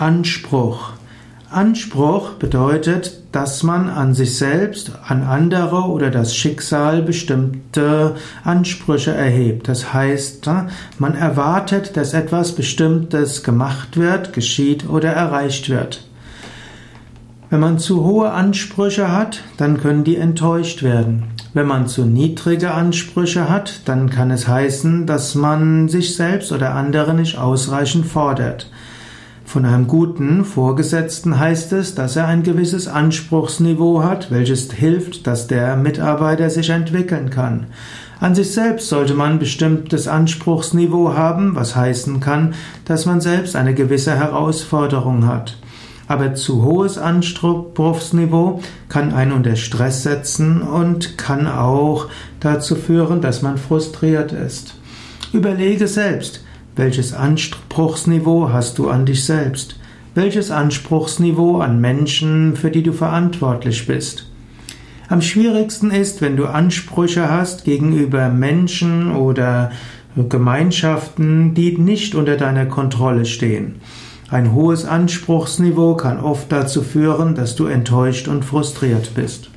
Anspruch. Anspruch bedeutet, dass man an sich selbst, an andere oder das Schicksal bestimmte Ansprüche erhebt. Das heißt, man erwartet, dass etwas Bestimmtes gemacht wird, geschieht oder erreicht wird. Wenn man zu hohe Ansprüche hat, dann können die enttäuscht werden. Wenn man zu niedrige Ansprüche hat, dann kann es heißen, dass man sich selbst oder andere nicht ausreichend fordert. Von einem guten Vorgesetzten heißt es, dass er ein gewisses Anspruchsniveau hat, welches hilft, dass der Mitarbeiter sich entwickeln kann. An sich selbst sollte man bestimmtes Anspruchsniveau haben, was heißen kann, dass man selbst eine gewisse Herausforderung hat. Aber zu hohes Anspruchsniveau kann einen unter Stress setzen und kann auch dazu führen, dass man frustriert ist. Überlege selbst, welches Anspruchsniveau hast du an dich selbst? Welches Anspruchsniveau an Menschen, für die du verantwortlich bist? Am schwierigsten ist, wenn du Ansprüche hast gegenüber Menschen oder Gemeinschaften, die nicht unter deiner Kontrolle stehen. Ein hohes Anspruchsniveau kann oft dazu führen, dass du enttäuscht und frustriert bist.